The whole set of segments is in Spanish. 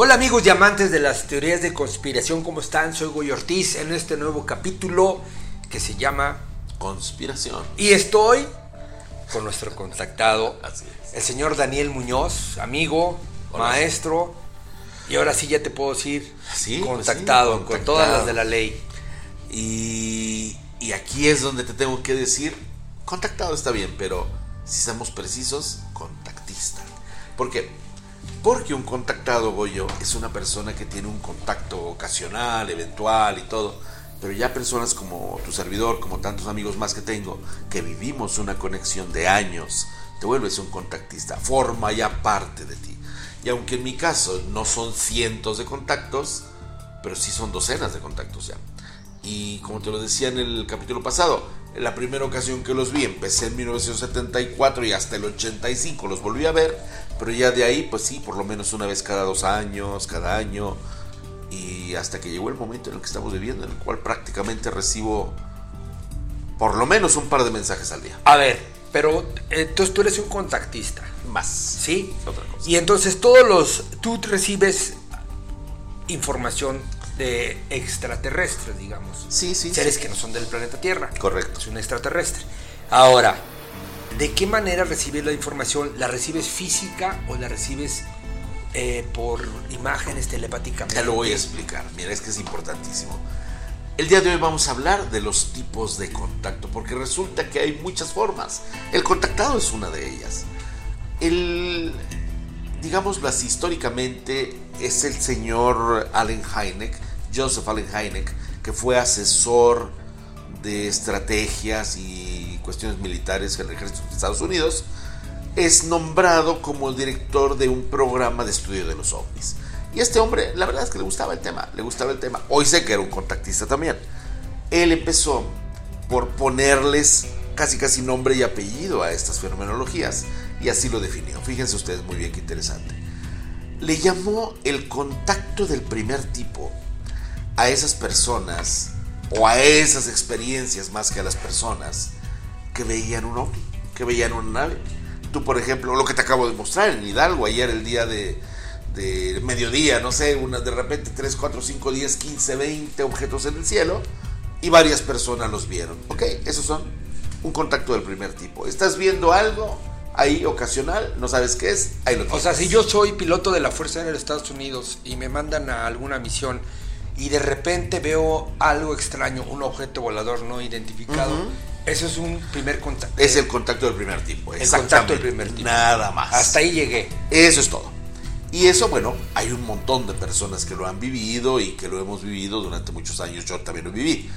Hola amigos y amantes de las teorías de conspiración, ¿cómo están? Soy Goy Ortiz en este nuevo capítulo que se llama Conspiración. Y estoy con nuestro contactado, Así es. el señor Daniel Muñoz, amigo, Hola. maestro, y ahora sí ya te puedo decir Sí, pues contactado, con todas las de la ley. Y, y aquí es donde te tengo que decir, contactado está bien, pero si somos precisos, contactista. ¿Por qué? Porque un contactado, Goyo, es una persona que tiene un contacto ocasional, eventual y todo. Pero ya personas como tu servidor, como tantos amigos más que tengo, que vivimos una conexión de años, te vuelves un contactista, forma ya parte de ti. Y aunque en mi caso no son cientos de contactos, pero sí son docenas de contactos ya. Y como te lo decía en el capítulo pasado, en la primera ocasión que los vi, empecé en 1974 y hasta el 85 los volví a ver, pero ya de ahí, pues sí, por lo menos una vez cada dos años, cada año, y hasta que llegó el momento en el que estamos viviendo, en el cual prácticamente recibo por lo menos un par de mensajes al día. A ver, pero eh, entonces tú eres un contactista, Más. ¿sí? Otra cosa. Y entonces todos los, tú recibes información de extraterrestres, digamos. Sí, sí. seres sí. que no son del planeta Tierra. Correcto. Es un extraterrestre. Ahora, ¿de qué manera recibes la información? ¿La recibes física o la recibes eh, por imágenes telepáticamente? Te lo voy a explicar. Mira, es que es importantísimo. El día de hoy vamos a hablar de los tipos de contacto, porque resulta que hay muchas formas. El contactado es una de ellas. El, digámoslo así, históricamente es el señor Allen Hynek, Joseph Allen Hynek, que fue asesor de estrategias y cuestiones militares en el ejército de Estados Unidos, es nombrado como el director de un programa de estudio de los ovnis. Y este hombre, la verdad es que le gustaba el tema, le gustaba el tema. Hoy sé que era un contactista también. Él empezó por ponerles casi casi nombre y apellido a estas fenomenologías y así lo definió. Fíjense ustedes muy bien qué interesante. Le llamó el contacto del primer tipo a esas personas o a esas experiencias más que a las personas que veían un ovni, que veían una nave. Tú, por ejemplo, lo que te acabo de mostrar en Hidalgo, ayer el día de, de mediodía, no sé, una, de repente 3, 4, 5, 10, 15, 20 objetos en el cielo y varias personas los vieron. Ok, esos son un contacto del primer tipo. Estás viendo algo ahí ocasional, no sabes qué es, ahí lo O tienes. sea, si yo soy piloto de la Fuerza Aérea de Estados Unidos y me mandan a alguna misión y de repente veo algo extraño, un objeto volador no identificado, eso es un primer contacto. Es el contacto del primer tipo. El contacto del primer tipo. Nada más. Hasta ahí llegué. Eso es todo. Y eso, bueno, hay un montón de personas que lo han vivido y que lo hemos vivido durante muchos años. Yo también lo viví.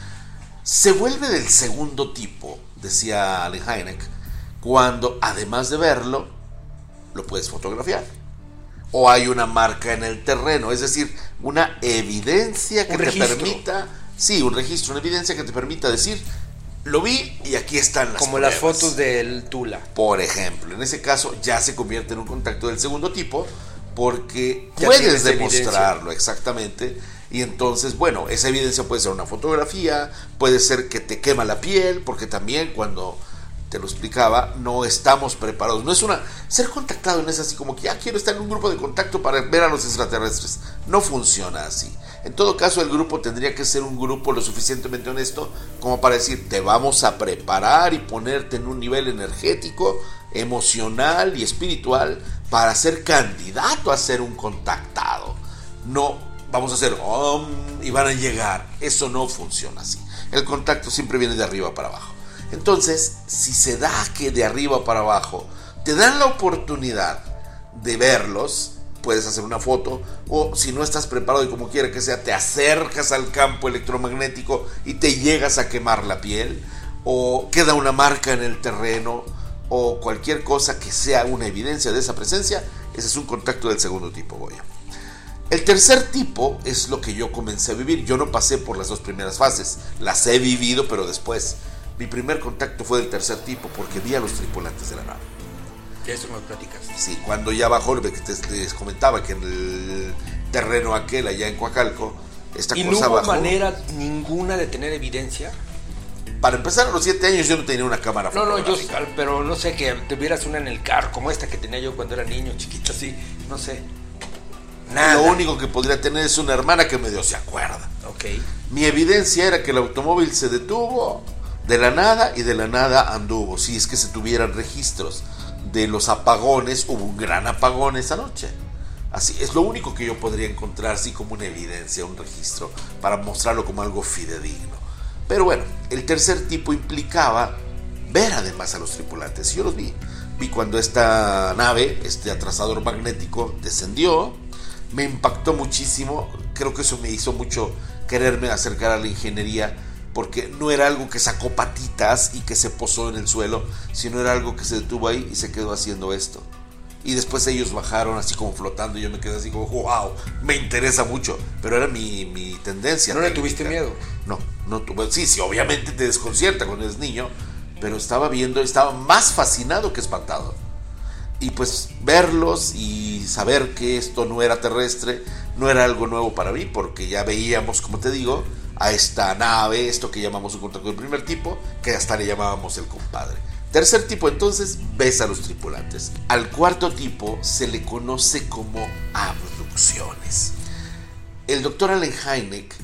Se vuelve del segundo tipo, decía Allen Hynek, cuando además de verlo, lo puedes fotografiar. O hay una marca en el terreno, es decir, una evidencia que Un te registro. permita, sí, un registro, una evidencia que te permita decir, lo vi y aquí están las Como las pruebas". fotos del Tula. Por ejemplo, en ese caso ya se convierte en un contacto del segundo tipo porque Ya puedes demostrarlo exactamente. Y entonces, bueno, esa evidencia puede ser una fotografía, puede ser que te quema la piel, porque también cuando te lo explicaba, no estamos preparados. No es una. Ser contactado no es así como que ya quiero estar en un grupo de contacto para ver a los extraterrestres. No funciona así. En todo caso, el grupo tendría que ser un grupo lo suficientemente honesto como para decir, te vamos a preparar y ponerte en un nivel energético, emocional y espiritual para ser candidato a ser un contactado. No vamos a hacer y van a llegar. Eso no funciona así. El contacto siempre viene de arriba para abajo. Entonces, si se da que de arriba para abajo te dan la oportunidad de verlos, puedes hacer una foto o si no estás preparado y como quiera que sea, te acercas al campo electromagnético y te llegas a quemar la piel o queda una marca en el terreno o cualquier cosa que sea una evidencia de esa presencia, ese es un contacto del segundo tipo. El tercer tipo es lo que yo comencé a vivir. Yo no pasé por las dos primeras fases, las he vivido, pero después. Mi primer contacto fue del tercer tipo porque vi a los tripulantes de la nave. De eso me platicas. Sí, cuando ya bajó, les comentaba que en el terreno aquel allá en Coacalco, esta ¿Y no cosa hubo bajó. manera ninguna de tener evidencia? Para empezar, a los siete años yo no tenía una cámara No, no, yo, pero no sé, que tuvieras una en el carro, como esta que tenía yo cuando era niño, chiquito, así, no sé. Nada. Lo único que podría tener es una hermana que medio se acuerda. Ok. Mi evidencia era que el automóvil se detuvo de la nada y de la nada anduvo. Si es que se tuvieran registros de los apagones, hubo un gran apagón esa noche. Así es lo único que yo podría encontrar así como una evidencia, un registro para mostrarlo como algo fidedigno. Pero bueno, el tercer tipo implicaba ver además a los tripulantes. Yo los vi. Vi cuando esta nave, este atrasador magnético, descendió. Me impactó muchísimo. Creo que eso me hizo mucho quererme acercar a la ingeniería porque no era algo que sacó patitas y que se posó en el suelo, sino era algo que se detuvo ahí y se quedó haciendo esto. Y después ellos bajaron así como flotando y yo me quedé así como, wow, me interesa mucho. Pero era mi, mi tendencia. ¿No le tuviste miedo? No, no tuve. Sí, sí, obviamente te desconcierta cuando eres niño, pero estaba viendo, estaba más fascinado que espantado. Y pues verlos y saber que esto no era terrestre no era algo nuevo para mí, porque ya veíamos, como te digo, a esta nave, esto que llamamos un contacto del primer tipo, que hasta le llamábamos el compadre. Tercer tipo, entonces, ves a los tripulantes. Al cuarto tipo se le conoce como abducciones. El doctor Allen Hynek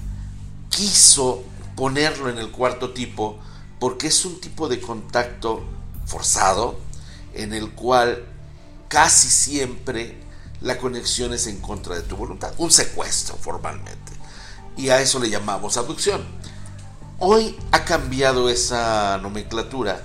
quiso ponerlo en el cuarto tipo porque es un tipo de contacto forzado en el cual casi siempre la conexión es en contra de tu voluntad, un secuestro formalmente. Y a eso le llamamos abducción. Hoy ha cambiado esa nomenclatura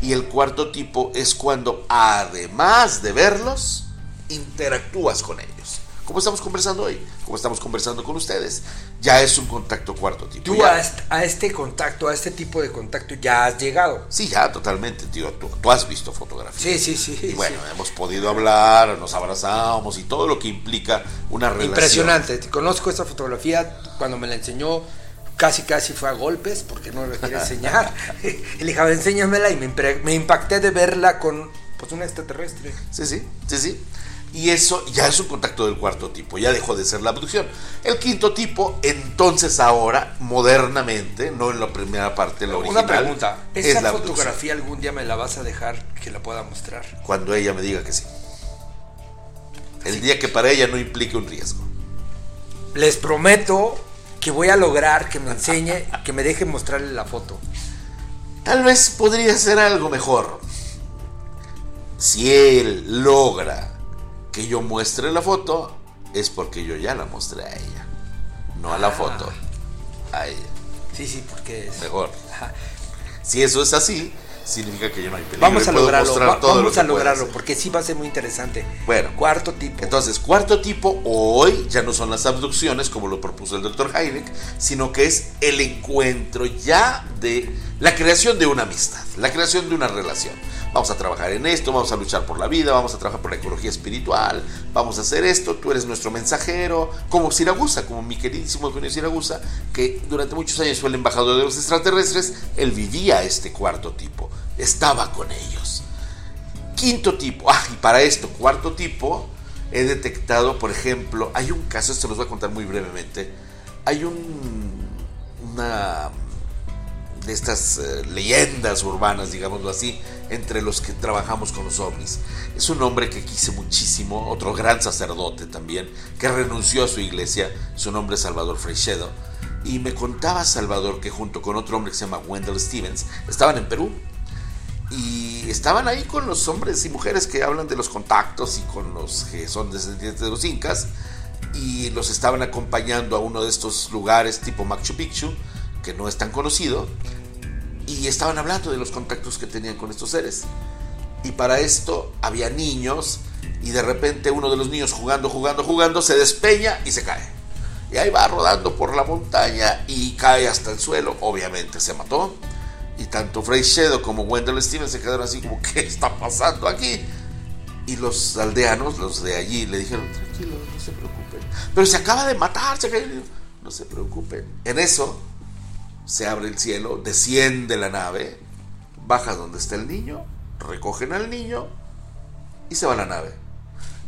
y el cuarto tipo es cuando además de verlos, interactúas con ellos. Como estamos conversando hoy, como estamos conversando con ustedes, ya es un contacto cuarto tipo. Tú Ya- a este, contacto, a este tipo de contacto ya has llegado. Sí, ya, totalmente, tío. Tú, tú has visto fotografías. Sí, sí, sí. Y bueno, sí. hemos podido hablar, nos abrazamos y todo lo que implica una relación. Impresionante. Te conozco esta fotografía cuando me la enseñó. Casi, casi fue a golpes porque no la quería enseñar. le dije, "A ver, enséñamela y me, me impacté de verla con pues un extraterrestre. Sí, sí, sí, sí. Y eso ya es un contacto del cuarto tipo, ya dejó de ser la abducción. El quinto tipo, entonces ahora, modernamente, no en la primera parte, la original. Una pregunta. es ¿Esa la abducción. fotografía algún día me la vas a dejar que la pueda mostrar? Cuando ella me diga que sí. El día que para ella no implique un riesgo. Les prometo que voy a lograr que me enseñe, que me deje mostrarle la foto. Tal vez podría ser algo mejor. Si él logra que yo muestre la foto, es porque yo ya la mostré a ella. No a la Ah. foto, a ella. Sí, sí, porque es... Mejor. Ajá. Si eso es así, significa que yo no hay peligro. Vamos a lograrlo, mostrar va- todo lo vamos que a lograrlo, porque sí va a ser muy interesante. Bueno. Cuarto tipo. Entonces, cuarto tipo, hoy ya no son las abducciones como lo propuso el doctor Heineck, sino que es el encuentro ya de la creación de una amistad, la creación de una relación. Vamos a trabajar en esto, vamos a luchar por la vida, vamos a trabajar por la ecología espiritual, vamos a hacer esto, tú eres nuestro mensajero, como Siragusa, como mi queridísimo Eugenio Siragusa, que durante muchos años fue el embajador de los extraterrestres, él vivía este cuarto tipo, estaba con ellos. Quinto tipo, ah, y para esto, cuarto tipo, he detectado, por ejemplo, hay un caso, esto los voy a contar muy brevemente, hay un, una de estas eh, leyendas urbanas, digámoslo así, entre los que trabajamos con los ovnis. Es un hombre que quise muchísimo, otro gran sacerdote también, que renunció a su iglesia, su nombre es Salvador Freixedo, y me contaba Salvador que junto con otro hombre que se llama Wendell Stevens, estaban en Perú, y estaban ahí con los hombres y mujeres que hablan de los contactos y con los que son descendientes de los incas. Y los estaban acompañando a uno de estos lugares tipo Machu Picchu que no es tan conocido y estaban hablando de los contactos que tenían con estos seres y para esto había niños y de repente uno de los niños jugando jugando jugando se despeña y se cae y ahí va rodando por la montaña y cae hasta el suelo obviamente se mató y tanto Frey Shedo como Wendell Stevens se quedaron así como, ¿qué está pasando aquí? Y los aldeanos, los de allí, le dijeron, tranquilo, no se preocupen. Pero se acaba de matar, se de-". no se preocupen. En eso se abre el cielo, desciende la nave, baja donde está el niño, recogen al niño y se va la nave.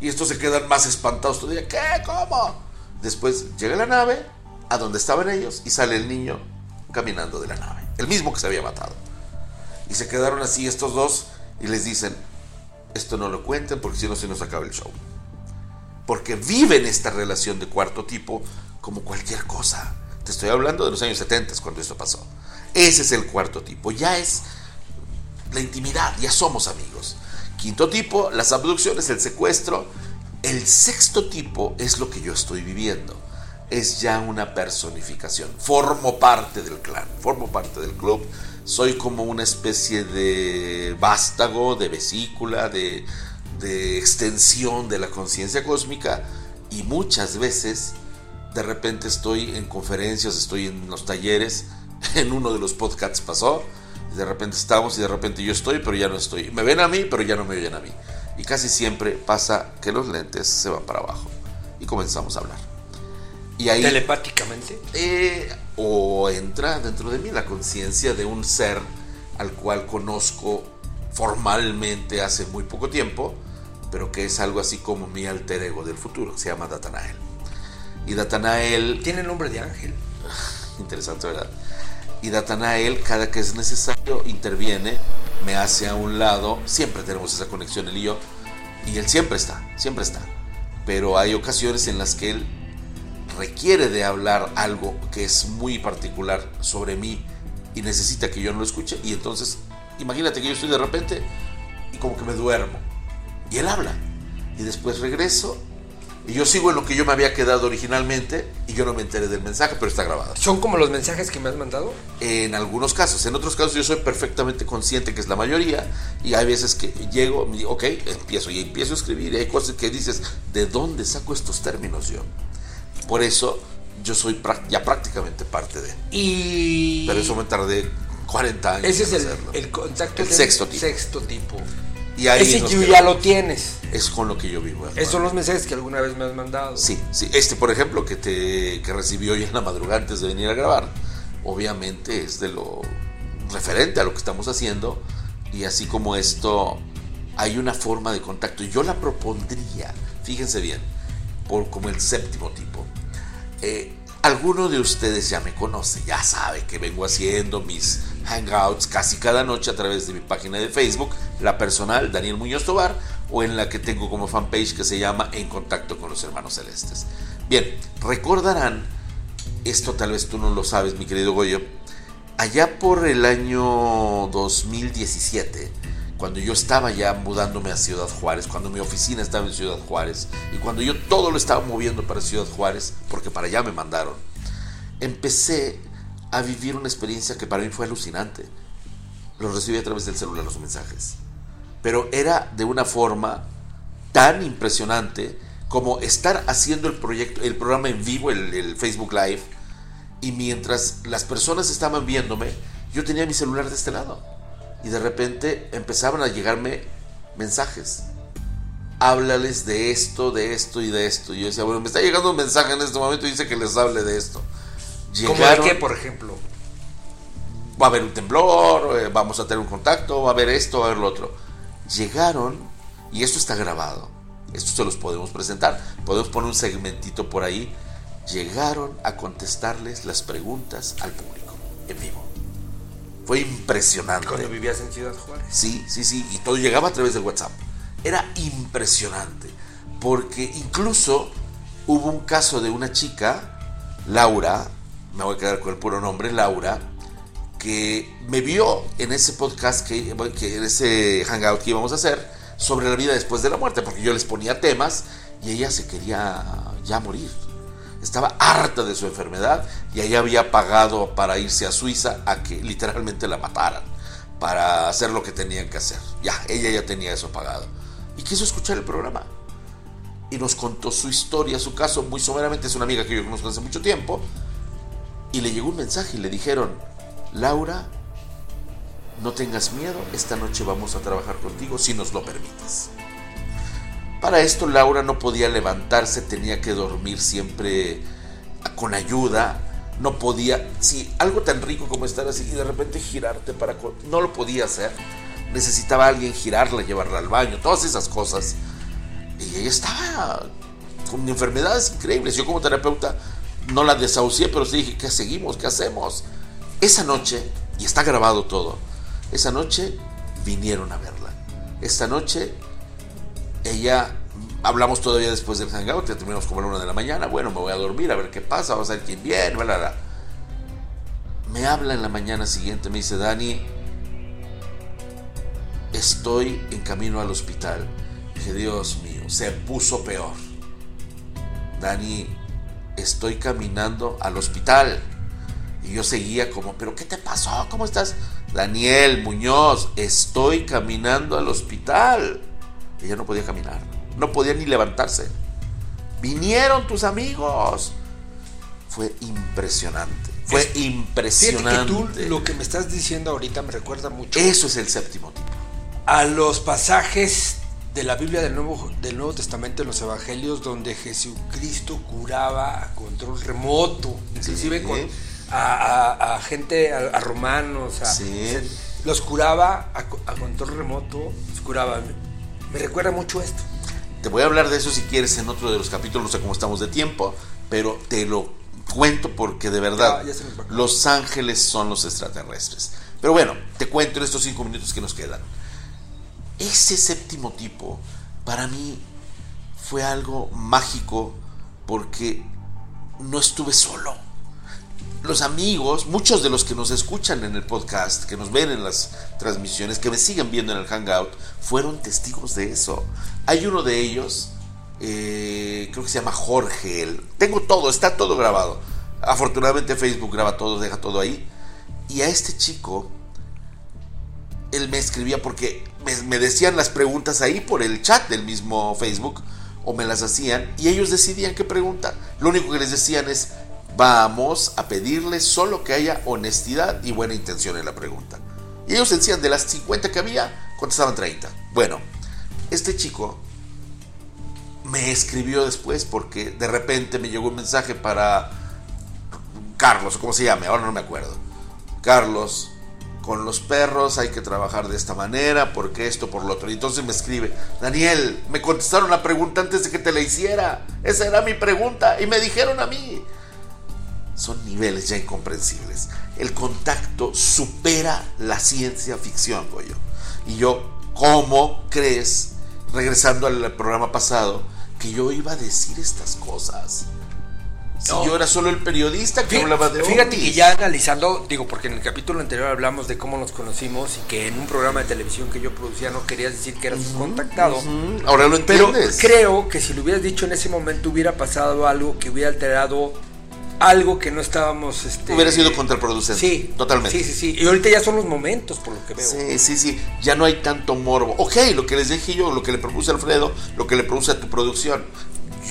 Y estos se quedan más espantados todavía. ¿Qué? ¿Cómo? Después llega la nave a donde estaban ellos y sale el niño caminando de la nave. El mismo que se había matado. Y se quedaron así estos dos y les dicen, esto no lo cuenten porque si no se nos acaba el show. porque viven esta relación de cuarto tipo como cualquier cosa. Te estoy hablando de los años 70 cuando esto pasó. Ese es el cuarto tipo, ya es la intimidad, ya somos amigos. Quinto tipo, las abducciones, el secuestro. El sexto tipo es lo que yo estoy viviendo. Es ya una personificación. Formo parte del clan, formo parte del club. Soy como una especie de vástago, de vesícula, de, de extensión de la conciencia cósmica. Y muchas veces, de repente estoy en conferencias, estoy en los talleres. En uno de los podcasts pasó de repente estamos y de repente yo estoy, pero ya no estoy. Me ven a mí, pero ya no me oyen a mí. Y casi siempre pasa que los lentes se van para abajo y comenzamos a hablar. Y ahí, ¿Telepáticamente? Eh, o entra dentro de mí la conciencia de un ser al cual conozco formalmente hace muy poco tiempo, pero que es algo así como mi alter ego del futuro, se llama Datanael. Y Datanael... Tiene nombre de ángel. Interesante, ¿verdad? y Datanael, cada que es necesario, interviene, me hace a un lado, siempre tenemos esa conexión él y yo, y él siempre está, siempre está. Pero hay ocasiones en las que él requiere de hablar algo que es muy particular sobre mí y necesita que yo no lo escuche, y entonces, imagínate que yo estoy de repente y como que me duermo, y él habla, y después regreso y yo sigo en lo que yo me había quedado originalmente y yo no me enteré del mensaje, pero está grabado. ¿Son como los mensajes que me has mandado? En algunos casos. En otros casos yo soy perfectamente consciente que es la mayoría y hay veces que llego, me digo, ok, empiezo y empiezo a escribir y hay cosas que dices, ¿de dónde saco estos términos yo? Por eso yo soy ya prácticamente parte de. Y... Pero eso me tardé 40 años. Ese es el, el, contacto el sexto tipo. Sexto tipo. Y ahí Ese ya lo tienes. Es con lo que yo vivo. Esos son los mensajes que alguna vez me has mandado. Sí, sí. Este, por ejemplo, que te que recibí hoy en la madrugada antes de venir a grabar, obviamente es de lo referente a lo que estamos haciendo. Y así como esto, hay una forma de contacto. Yo la propondría, fíjense bien, por como el séptimo tipo. Eh, alguno de ustedes ya me conoce, ya sabe que vengo haciendo mis hangouts casi cada noche a través de mi página de Facebook, la personal Daniel Muñoz Tobar, o en la que tengo como fanpage que se llama En Contacto con los Hermanos Celestes. Bien, recordarán, esto tal vez tú no lo sabes, mi querido Goyo, allá por el año 2017, cuando yo estaba ya mudándome a Ciudad Juárez, cuando mi oficina estaba en Ciudad Juárez y cuando yo todo lo estaba moviendo para Ciudad Juárez, porque para allá me mandaron, empecé a vivir una experiencia que para mí fue alucinante. Los recibí a través del celular los mensajes, pero era de una forma tan impresionante como estar haciendo el proyecto, el programa en vivo, el, el Facebook Live, y mientras las personas estaban viéndome, yo tenía mi celular de este lado y de repente empezaban a llegarme mensajes. Háblales de esto, de esto y de esto. Y yo decía, bueno, me está llegando un mensaje en este momento y dice que les hable de esto. ¿Cómo de qué, por ejemplo? Va a haber un temblor, eh, vamos a tener un contacto, va a haber esto, va a haber lo otro. Llegaron, y esto está grabado, esto se los podemos presentar, podemos poner un segmentito por ahí. Llegaron a contestarles las preguntas al público en vivo. Fue impresionante. Cuando vivías en Ciudad Juárez. Sí, sí, sí. Y todo llegaba a través del WhatsApp. Era impresionante. Porque incluso hubo un caso de una chica, Laura, me voy a quedar con el puro nombre, Laura, que me vio en ese podcast, que, que en ese hangout que íbamos a hacer, sobre la vida después de la muerte, porque yo les ponía temas y ella se quería ya morir estaba harta de su enfermedad y ahí había pagado para irse a Suiza a que literalmente la mataran para hacer lo que tenían que hacer. Ya, ella ya tenía eso pagado. Y quiso escuchar el programa. Y nos contó su historia, su caso, muy someramente. Es una amiga que yo conozco hace mucho tiempo. Y le llegó un mensaje y le dijeron, Laura, no tengas miedo, esta noche vamos a trabajar contigo si nos lo permites. Para esto Laura no podía levantarse, tenía que dormir siempre con ayuda, no podía, si algo tan rico como estar así y de repente girarte para... No lo podía hacer, necesitaba alguien girarla, llevarla al baño, todas esas cosas. Y ella estaba con enfermedades increíbles. Yo como terapeuta no la desahucié, pero sí dije, ¿qué seguimos? ¿Qué hacemos? Esa noche, y está grabado todo, esa noche vinieron a verla. Esta noche ella hablamos todavía después del hangout, ya terminamos como a la una de la mañana. Bueno, me voy a dormir a ver qué pasa, vamos a ver quién viene, bla, bla. Me habla en la mañana siguiente, me dice, Dani, estoy en camino al hospital. Dije, Dios mío, se puso peor. Dani, estoy caminando al hospital. Y yo seguía como, ¿pero qué te pasó? ¿Cómo estás? Daniel Muñoz, estoy caminando al hospital. Ella no podía caminar, no podía ni levantarse. Vinieron tus amigos. Fue impresionante. Fue impresionante. tú lo que me estás diciendo ahorita me recuerda mucho. Eso es el séptimo tipo. A los pasajes de la Biblia del Nuevo, del Nuevo Testamento en los Evangelios donde Jesucristo curaba a control remoto, inclusive con, a, gente, a, romanos, a, los curaba a, control remoto, los curaba. Me recuerda mucho esto. Te voy a hablar de eso si quieres en otro de los capítulos, no sé cómo estamos de tiempo, pero te lo cuento porque de verdad los ángeles son los extraterrestres. Pero bueno, te cuento en estos cinco minutos que nos quedan. Ese séptimo tipo, para mí, fue algo mágico porque no estuve solo. Los amigos, muchos de los que nos escuchan en el podcast, que nos ven en las transmisiones, que me siguen viendo en el Hangout, fueron testigos de eso. Hay uno de ellos, eh, creo que se llama Jorge. tengo todo, está todo grabado. Afortunadamente Facebook graba todo, deja todo ahí. Y a este chico él me escribía porque me, decían las preguntas ahí por el chat del mismo Facebook o me las hacían y ellos decidían qué pregunta. Lo único que les decían es, vamos a pedirles solo que haya honestidad y buena intención en la pregunta. Y ellos decían, de las 50 que había, contestaban 30. Bueno, este chico me escribió después porque de repente me llegó un mensaje para Carlos, ¿cómo se llama? Ahora no me acuerdo. Carlos, con los perros hay que trabajar de esta manera, porque esto, por lo otro. Y entonces me escribe, Daniel, me contestaron la pregunta antes de que te la hiciera. Esa era mi pregunta y me dijeron a mí. Son niveles ya incomprensibles. El contacto supera la ciencia ficción, Goyo. Y yo, ¿cómo crees, regresando al programa pasado, que yo iba a decir estas cosas? Si yo era solo el periodista que hablaba de Fíjate que ya analizando, digo, porque en el capítulo anterior hablamos de cómo nos conocimos y que en un programa de televisión que yo producía no querías decir que eras contactado. Ahora lo entiendes. Pero creo que si lo hubieras dicho en ese momento hubiera pasado algo que hubiera alterado algo que no estábamos este hubiera sido contraproducente sí totalmente sí sí sí y ahorita ya son los momentos por lo que veo sí sí sí ya no hay tanto morbo ok lo que les dije yo lo que le propuse a Alfredo lo que le produce a tu producción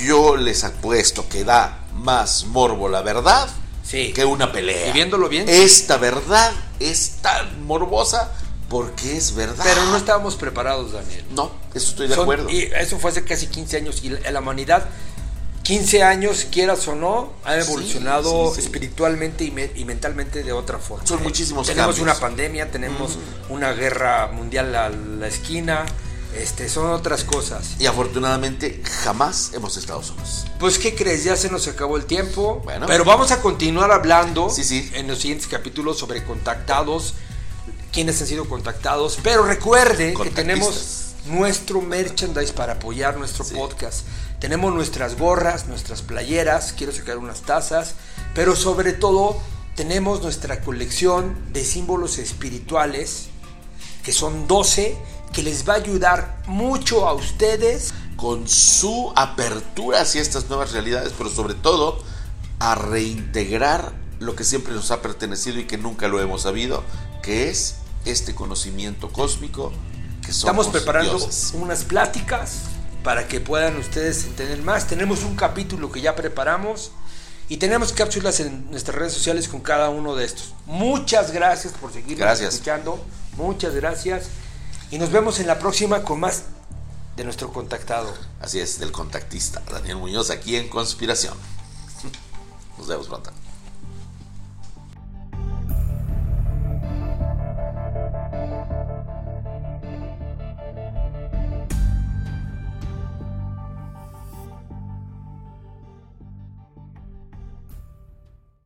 yo les apuesto que da más morbo la verdad que una pelea. Y viéndolo bien. Esta verdad es tan morbosa porque es verdad. Pero no estábamos preparados, Daniel. No, eso estoy de acuerdo. Y eso fue hace casi 15 años y la humanidad 15 años, quieras o no, ha evolucionado espiritualmente y, mentalmente de otra forma. Son muchísimos Tenemos una pandemia, tenemos una guerra mundial a la esquina, este, son otras cosas. Y afortunadamente jamás hemos estado solos. Pues, ¿qué crees? Ya se nos acabó el tiempo. Bueno. Pero vamos a continuar hablando sí, sí. en los siguientes capítulos sobre contactados, quiénes han sido contactados. Pero recuerde que tenemos nuestro merchandise para apoyar nuestro podcast. Tenemos nuestras gorras, nuestras playeras, quiero sacar unas tazas, pero sobre todo tenemos nuestra colección de símbolos espirituales, que son 12 que les va a ayudar mucho a ustedes con su apertura hacia estas nuevas realidades, pero sobre todo a reintegrar lo que siempre nos ha pertenecido y que nunca lo hemos sabido, que es este conocimiento cósmico que somos Estamos preparando unas pláticas para que puedan ustedes entender más. Tenemos un capítulo que ya preparamos y tenemos cápsulas en nuestras redes sociales con cada uno de estos. Muchas gracias por seguir escuchando. Muchas gracias. Y nos vemos en la próxima con más de nuestro contactado. Así es, del contactista Daniel Muñoz aquí en Conspiración. Nos vemos pronto.